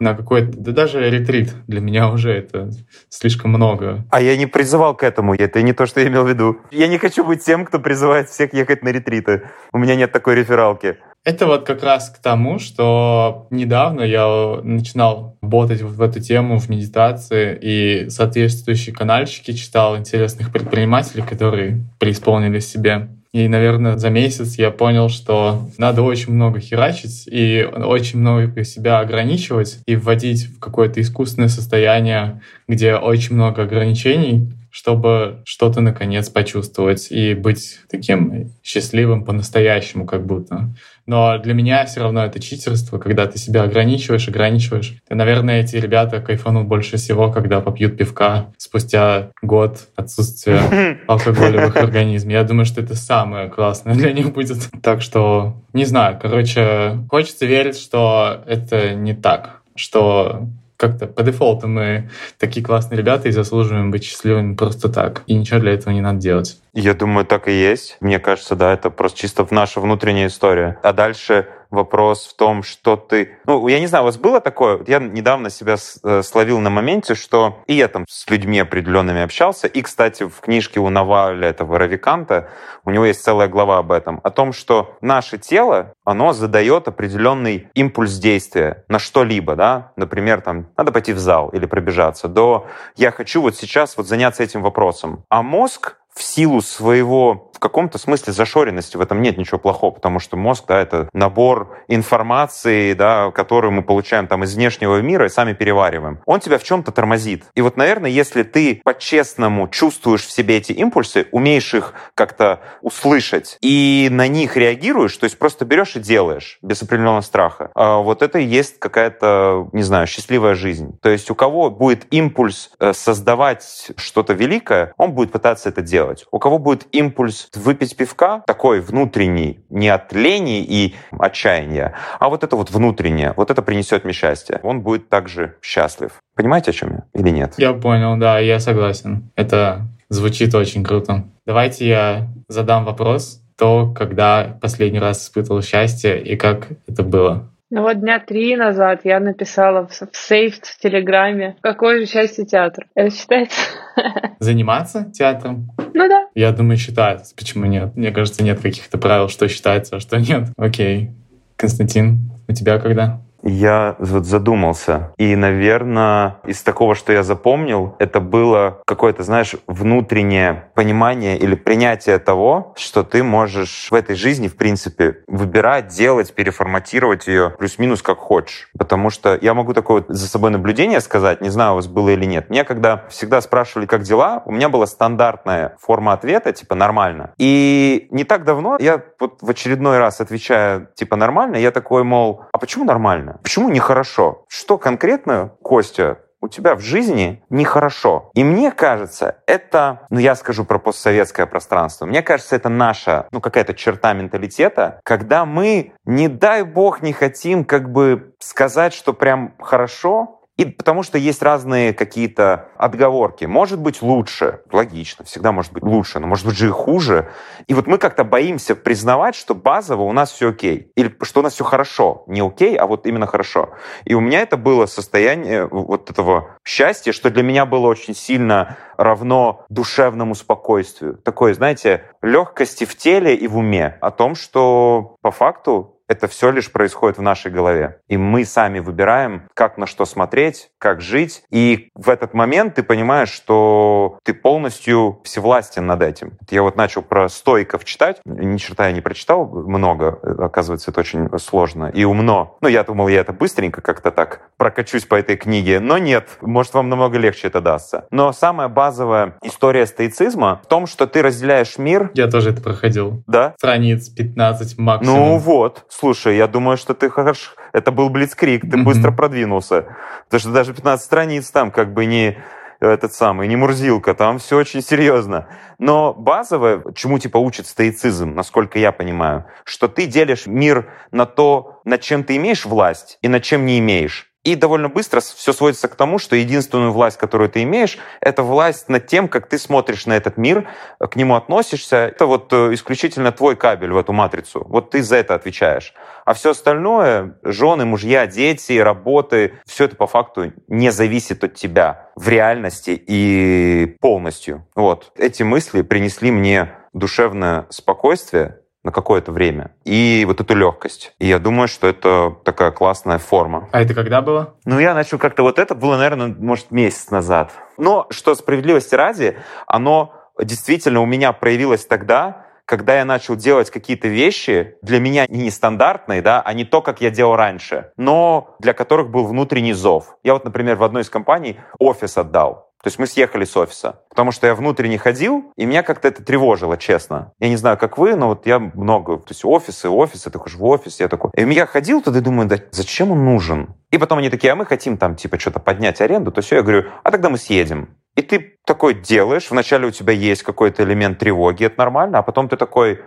на какой-то, да даже ретрит для меня уже это слишком много. А я не призывал к этому, это не то, что я имел в виду. Я не хочу быть тем, кто призывает всех ехать на ретриты. У меня нет такой рефералки. Это вот как раз к тому, что недавно я начинал ботать в эту тему в медитации, и соответствующие канальщики читал интересных предпринимателей, которые преисполнили себе. И, наверное, за месяц я понял, что надо очень много херачить и очень много себя ограничивать и вводить в какое-то искусственное состояние, где очень много ограничений, чтобы что-то наконец почувствовать и быть таким счастливым по-настоящему как будто. Но для меня все равно это читерство, когда ты себя ограничиваешь, ограничиваешь. И, наверное, эти ребята кайфанут больше всего, когда попьют пивка спустя год отсутствия алкоголя в их организме. Я думаю, что это самое классное для них будет. Так что, не знаю, короче, хочется верить, что это не так, что как-то по дефолту мы такие классные ребята и заслуживаем быть счастливыми просто так. И ничего для этого не надо делать. Я думаю, так и есть. Мне кажется, да, это просто чисто наша внутренняя история. А дальше вопрос в том, что ты... Ну, я не знаю, у вас было такое? Я недавно себя э, словил на моменте, что и я там с людьми определенными общался, и, кстати, в книжке у Наваля, этого Равиканта, у него есть целая глава об этом, о том, что наше тело, оно задает определенный импульс действия на что-либо, да, например, там, надо пойти в зал или пробежаться, до я хочу вот сейчас вот заняться этим вопросом. А мозг в силу своего в каком-то смысле зашоренности в этом нет ничего плохого, потому что мозг, да, это набор информации, да, которую мы получаем там из внешнего мира и сами перевариваем. Он тебя в чем-то тормозит. И вот, наверное, если ты по-честному чувствуешь в себе эти импульсы, умеешь их как-то услышать и на них реагируешь, то есть просто берешь и делаешь без определенного страха, а вот это и есть какая-то, не знаю, счастливая жизнь. То есть у кого будет импульс э, создавать что-то великое, он будет пытаться это делать делать. У кого будет импульс выпить пивка, такой внутренний, не от лени и отчаяния, а вот это вот внутреннее, вот это принесет мне счастье. Он будет также счастлив. Понимаете, о чем я или нет? Я понял, да, я согласен. Это звучит очень круто. Давайте я задам вопрос, то, когда последний раз испытывал счастье и как это было. Ну вот дня три назад я написала в сейф в Телеграме, какое же счастье театр. Это считается? Заниматься театром? Ну да. Я думаю, считается. Почему нет? Мне кажется, нет каких-то правил, что считается, а что нет. Окей. Константин, у тебя когда? Я вот задумался. И, наверное, из такого, что я запомнил, это было какое-то, знаешь, внутреннее понимание или принятие того, что ты можешь в этой жизни, в принципе, выбирать, делать, переформатировать ее плюс-минус как хочешь. Потому что я могу такое вот за собой наблюдение сказать, не знаю, у вас было или нет. Мне когда всегда спрашивали, как дела, у меня была стандартная форма ответа, типа нормально. И не так давно я вот в очередной раз отвечаю, типа нормально, я такой, мол, а почему нормально? Нормально. Почему нехорошо? Что конкретно, Костя, у тебя в жизни нехорошо. И мне кажется, это, ну я скажу про постсоветское пространство, мне кажется, это наша, ну какая-то черта менталитета, когда мы, не дай бог, не хотим как бы сказать, что прям хорошо, и потому что есть разные какие-то отговорки. Может быть лучше, логично, всегда может быть лучше, но может быть же и хуже. И вот мы как-то боимся признавать, что базово у нас все окей. Или что у нас все хорошо. Не окей, а вот именно хорошо. И у меня это было состояние вот этого счастья, что для меня было очень сильно равно душевному спокойствию. Такой, знаете, легкости в теле и в уме. О том, что по факту это все лишь происходит в нашей голове. И мы сами выбираем, как на что смотреть, как жить. И в этот момент ты понимаешь, что ты полностью всевластен над этим. Я вот начал про стойков читать. Ни черта я не прочитал много. Оказывается, это очень сложно и умно. Ну, я думал, я это быстренько как-то так прокачусь по этой книге. Но нет, может, вам намного легче это дастся. Но самая базовая история стоицизма в том, что ты разделяешь мир... Я тоже это проходил. Да? Страниц 15 максимум. Ну вот, Слушай, я думаю, что ты хорошо... Это был блицкрик, ты mm-hmm. быстро продвинулся. Потому что даже 15 страниц там как бы не этот самый, не Мурзилка, там все очень серьезно. Но базовое, чему типа учит стоицизм, насколько я понимаю, что ты делишь мир на то, над чем ты имеешь власть и над чем не имеешь. И довольно быстро все сводится к тому, что единственную власть, которую ты имеешь, это власть над тем, как ты смотришь на этот мир, к нему относишься. Это вот э, исключительно твой кабель в эту матрицу. Вот ты за это отвечаешь. А все остальное, жены, мужья, дети, работы, все это по факту не зависит от тебя в реальности и полностью. Вот. Эти мысли принесли мне душевное спокойствие, на какое-то время. И вот эту легкость. И я думаю, что это такая классная форма. А это когда было? Ну, я начал как-то вот это было, наверное, может, месяц назад. Но, что справедливости ради, оно действительно у меня проявилось тогда, когда я начал делать какие-то вещи, для меня не нестандартные, да, а не то, как я делал раньше, но для которых был внутренний зов. Я вот, например, в одной из компаний офис отдал. То есть мы съехали с офиса, потому что я внутренне ходил, и меня как-то это тревожило, честно. Я не знаю, как вы, но вот я много, то есть офисы, офисы, ты хочешь в офис, я такой. И я ходил туда и думаю, да зачем он нужен? И потом они такие, а мы хотим там типа что-то поднять аренду, то все, я говорю, а тогда мы съедем. И ты такой делаешь, вначале у тебя есть какой-то элемент тревоги, это нормально, а потом ты такой,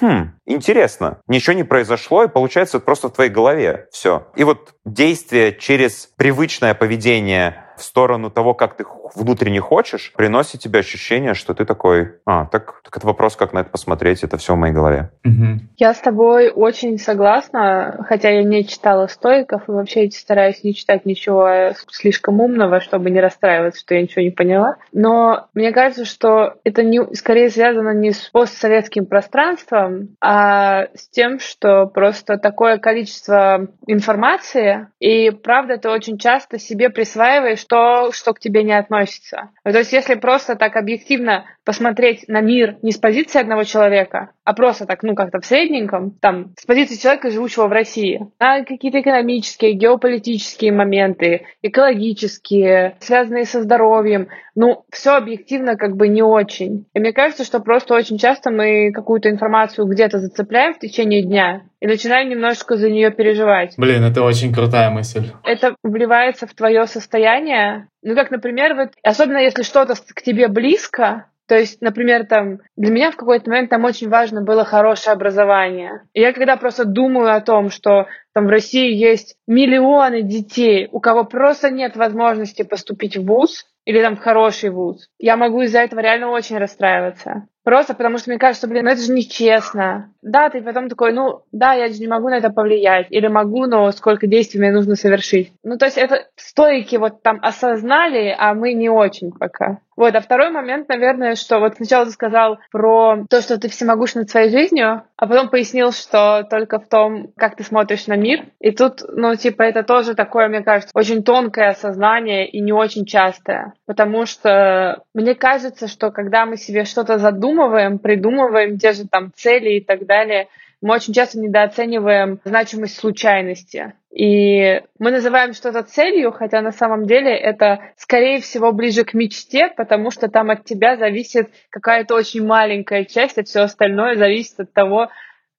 хм, интересно, ничего не произошло, и получается это просто в твоей голове все. И вот действие через привычное поведение в сторону того, как ты внутренне хочешь, приносит тебе ощущение, что ты такой, а, так, так это вопрос, как на это посмотреть, это все в моей голове. Угу. Я с тобой очень согласна, хотя я не читала стойков и вообще стараюсь не читать ничего слишком умного, чтобы не расстраиваться, что я ничего не поняла. Но мне кажется, что это не, скорее связано не с постсоветским пространством, а с тем, что просто такое количество информации, и правда, ты очень часто себе присваиваешь то, что к тебе не относится. То есть, если просто так объективно посмотреть на мир не с позиции одного человека, а просто так, ну, как-то в средненьком, там, с позиции человека, живущего в России, на какие-то экономические, геополитические моменты, экологические, связанные со здоровьем, ну, все объективно как бы не очень. И мне кажется, что просто очень часто мы какую-то информацию где-то зацепляем в течение дня и начинаем немножечко за нее переживать. Блин, это очень крутая мысль. Это вливается в твое состояние. Ну, как, например, вот, особенно если что-то к тебе близко, то есть, например, там, для меня в какой-то момент там очень важно было хорошее образование. И я когда просто думаю о том, что там в России есть миллионы детей, у кого просто нет возможности поступить в ВУЗ или там в хороший ВУЗ, я могу из-за этого реально очень расстраиваться. Просто потому что мне кажется, блин, ну это же нечестно. Да, ты потом такой, ну да, я же не могу на это повлиять. Или могу, но сколько действий мне нужно совершить. Ну то есть это стойки вот там осознали, а мы не очень пока. Вот, а второй момент, наверное, что вот сначала ты сказал про то, что ты всемогущ над своей жизнью, а потом пояснил, что только в том, как ты смотришь на мир. И тут, ну, типа, это тоже такое, мне кажется, очень тонкое осознание и не очень частое. Потому что мне кажется, что когда мы себе что-то задумываем, придумываем те же там цели и так далее, мы очень часто недооцениваем значимость случайности. И мы называем что-то целью, хотя на самом деле это, скорее всего, ближе к мечте, потому что там от тебя зависит какая-то очень маленькая часть, а все остальное зависит от того,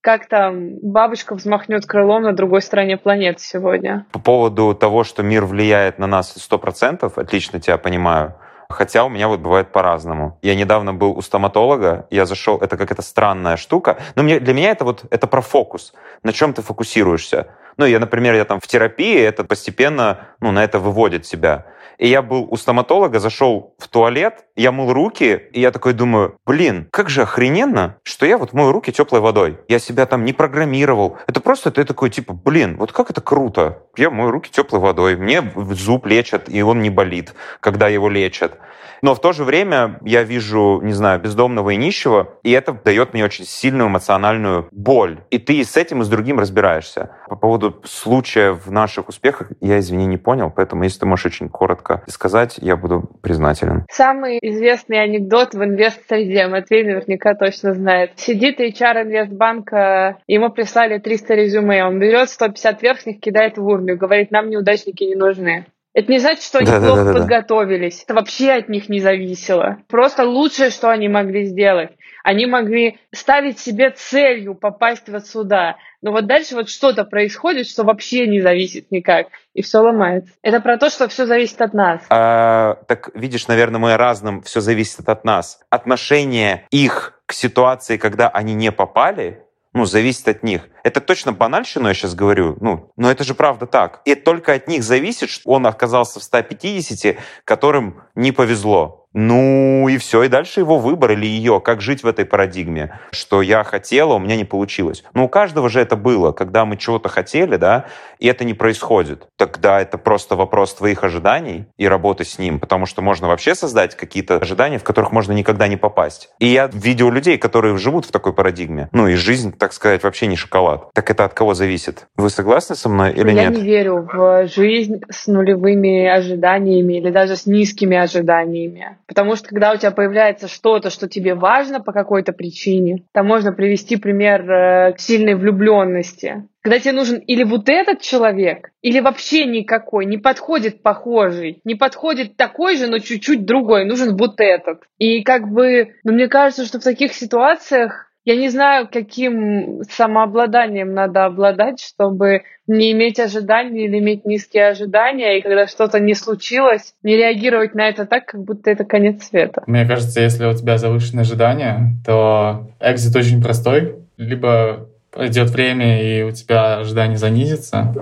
как там бабочка взмахнет крылом на другой стороне планеты сегодня. По поводу того, что мир влияет на нас сто процентов, отлично тебя понимаю. Хотя у меня вот бывает по-разному. Я недавно был у стоматолога, я зашел, это какая-то странная штука, но мне, для меня это вот, это про фокус, на чем ты фокусируешься. Ну, я, например, я там в терапии, это постепенно, ну, на это выводит себя. И я был у стоматолога, зашел в туалет, я мыл руки, и я такой думаю, блин, как же охрененно, что я вот мою руки теплой водой. Я себя там не программировал. Это просто ты такой, типа, блин, вот как это круто. Я мою руки теплой водой, мне зуб лечат, и он не болит, когда его лечат. Но в то же время я вижу, не знаю, бездомного и нищего, и это дает мне очень сильную эмоциональную боль. И ты с этим и с другим разбираешься. По поводу случая в наших успехах, я, извини, не понял, поэтому если ты можешь очень коротко сказать, я буду признателен. Самый известный анекдот в инвест-среде, Матвей наверняка точно знает. Сидит HR инвестбанка, ему прислали 300 резюме, он берет 150 верхних, кидает в урну, говорит, нам неудачники не нужны. Это не значит, что они да, плохо да, да, подготовились. Это вообще от них не зависело. Просто лучшее, что они могли сделать. Они могли ставить себе целью попасть вот сюда. Но вот дальше вот что-то происходит, что вообще не зависит никак. И все ломается. Это про то, что все зависит от нас. А, так видишь, наверное, мы разным все зависит от нас. Отношение их к ситуации, когда они не попали, ну, зависит от них. Это точно банальщину я сейчас говорю, ну, но это же правда так. И только от них зависит, что он оказался в 150, которым не повезло. Ну и все, и дальше его выбор или ее, как жить в этой парадигме, что я хотела, у меня не получилось. Ну у каждого же это было, когда мы чего-то хотели, да, и это не происходит. Тогда это просто вопрос твоих ожиданий и работы с ним, потому что можно вообще создать какие-то ожидания, в которых можно никогда не попасть. И я видел людей, которые живут в такой парадигме. Ну и жизнь, так сказать, вообще не шоколад. Так это от кого зависит? Вы согласны со мной или я нет? Я не верю в жизнь с нулевыми ожиданиями или даже с низкими ожиданиями. Потому что когда у тебя появляется что-то, что тебе важно по какой-то причине, там можно привести пример э, сильной влюбленности. Когда тебе нужен или вот этот человек, или вообще никакой, не подходит похожий, не подходит такой же, но чуть-чуть другой, нужен вот этот. И как бы, ну, мне кажется, что в таких ситуациях я не знаю, каким самообладанием надо обладать, чтобы не иметь ожиданий или иметь низкие ожидания, и когда что-то не случилось, не реагировать на это так, как будто это конец света. Мне кажется, если у тебя завышенные ожидания, то экзит очень простой. Либо пройдет время, и у тебя ожидания занизятся,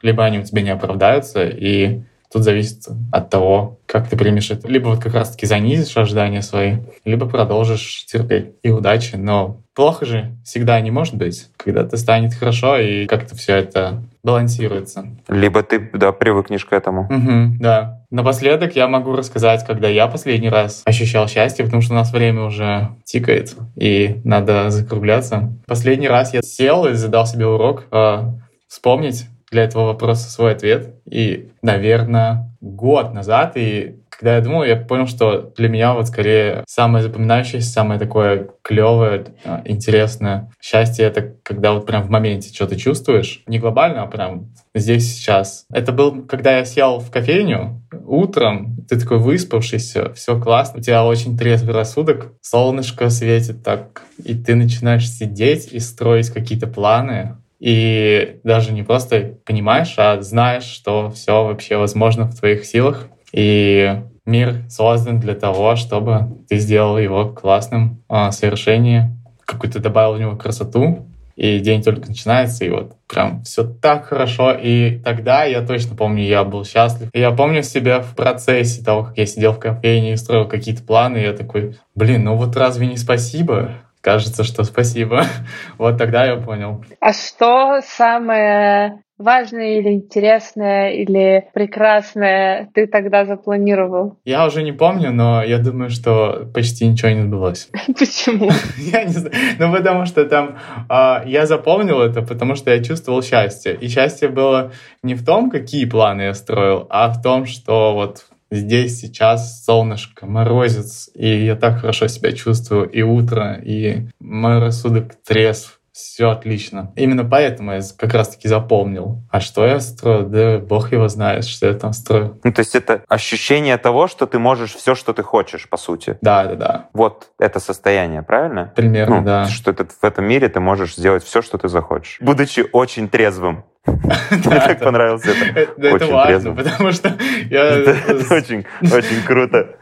либо они у тебя не оправдаются, и Тут зависит от того, как ты примешь это. Либо вот как раз-таки занизишь ожидания свои, либо продолжишь терпеть. И удачи. Но плохо же всегда не может быть, когда ты станет хорошо и как-то все это балансируется. Либо ты, да, привыкнешь к этому. Угу, да. Напоследок я могу рассказать, когда я последний раз ощущал счастье, потому что у нас время уже тикает, и надо закругляться. Последний раз я сел и задал себе урок э, вспомнить для этого вопроса свой ответ. И, наверное, год назад, и когда я думал, я понял, что для меня вот скорее самое запоминающееся, самое такое клевое, а, интересное счастье — это когда вот прям в моменте что-то чувствуешь. Не глобально, а прям здесь сейчас. Это был, когда я сел в кофейню утром, ты такой выспавшийся, все классно, у тебя очень трезвый рассудок, солнышко светит так, и ты начинаешь сидеть и строить какие-то планы, и даже не просто понимаешь, а знаешь, что все вообще возможно в твоих силах. И мир создан для того, чтобы ты сделал его классным а, совершение, какую-то добавил в него красоту, и день только начинается, и вот прям все так хорошо. И тогда я точно помню, я был счастлив. Я помню себя в процессе того, как я сидел в кофейне и строил какие-то планы, и я такой, блин, ну вот разве не спасибо? Кажется, что спасибо. вот тогда я понял. А что самое важное или интересное или прекрасное ты тогда запланировал? Я уже не помню, но я думаю, что почти ничего не сбылось. Почему? я не знаю. Ну, потому что там э, я запомнил это, потому что я чувствовал счастье. И счастье было не в том, какие планы я строил, а в том, что вот здесь сейчас солнышко, морозец, и я так хорошо себя чувствую, и утро, и мой рассудок трезв, все отлично. Именно поэтому я как раз-таки запомнил. А что я строю? Да бог его знает, что я там строю. Ну, то есть это ощущение того, что ты можешь все, что ты хочешь, по сути. Да, да, да. Вот это состояние, правильно? Примерно, ну, да. Что это, в этом мире ты можешь сделать все, что ты захочешь, будучи очень трезвым. Мне так понравилось это. Это важно, потому что я... Очень, очень круто.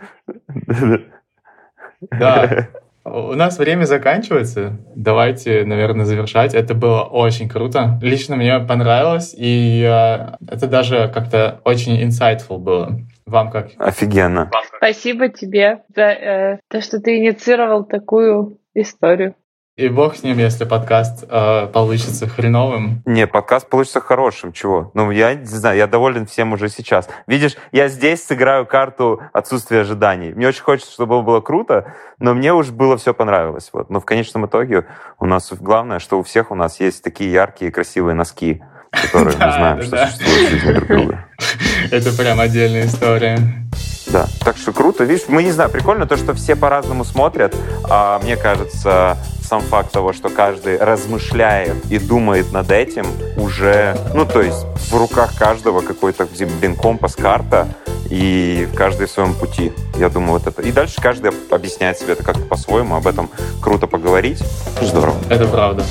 Да. У нас время заканчивается. Давайте, наверное, завершать. Это было очень круто. Лично мне понравилось, и это даже как-то очень insightful было. Вам как? Офигенно. Спасибо тебе за э, то, что ты инициировал такую историю. И бог с ним, если подкаст э, получится хреновым. Не, подкаст получится хорошим, чего? Ну, я не знаю, я доволен всем уже сейчас. Видишь, я здесь сыграю карту отсутствия ожиданий. Мне очень хочется, чтобы было круто, но мне уж было все понравилось. Вот. Но в конечном итоге у нас главное, что у всех у нас есть такие яркие, красивые носки, которые мы знаем, что существуют в жизни друг друга. Это прям отдельная история. Да, так что круто. Видишь, мы не знаю, прикольно то, что все по-разному смотрят. А мне кажется, сам факт того, что каждый размышляет и думает над этим, уже, ну, то есть в руках каждого какой-то, блин, компас, карта, и каждый в своем пути. Я думаю, вот это. И дальше каждый объясняет себе это как-то по-своему, об этом круто поговорить. Здорово. Это правда.